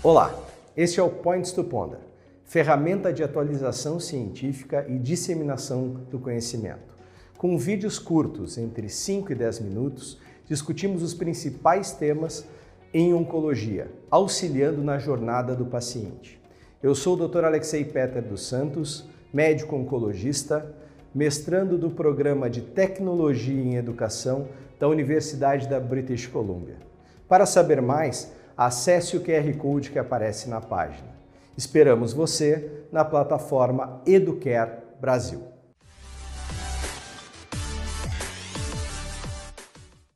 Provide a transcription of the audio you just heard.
Olá, este é o Points to Ponder, ferramenta de atualização científica e disseminação do conhecimento. Com vídeos curtos, entre 5 e 10 minutos, discutimos os principais temas em oncologia, auxiliando na jornada do paciente. Eu sou o Dr. Alexei Peter dos Santos, médico oncologista, mestrando do programa de Tecnologia em Educação da Universidade da British Columbia. Para saber mais, acesse o QR Code que aparece na página. Esperamos você na plataforma Educare Brasil.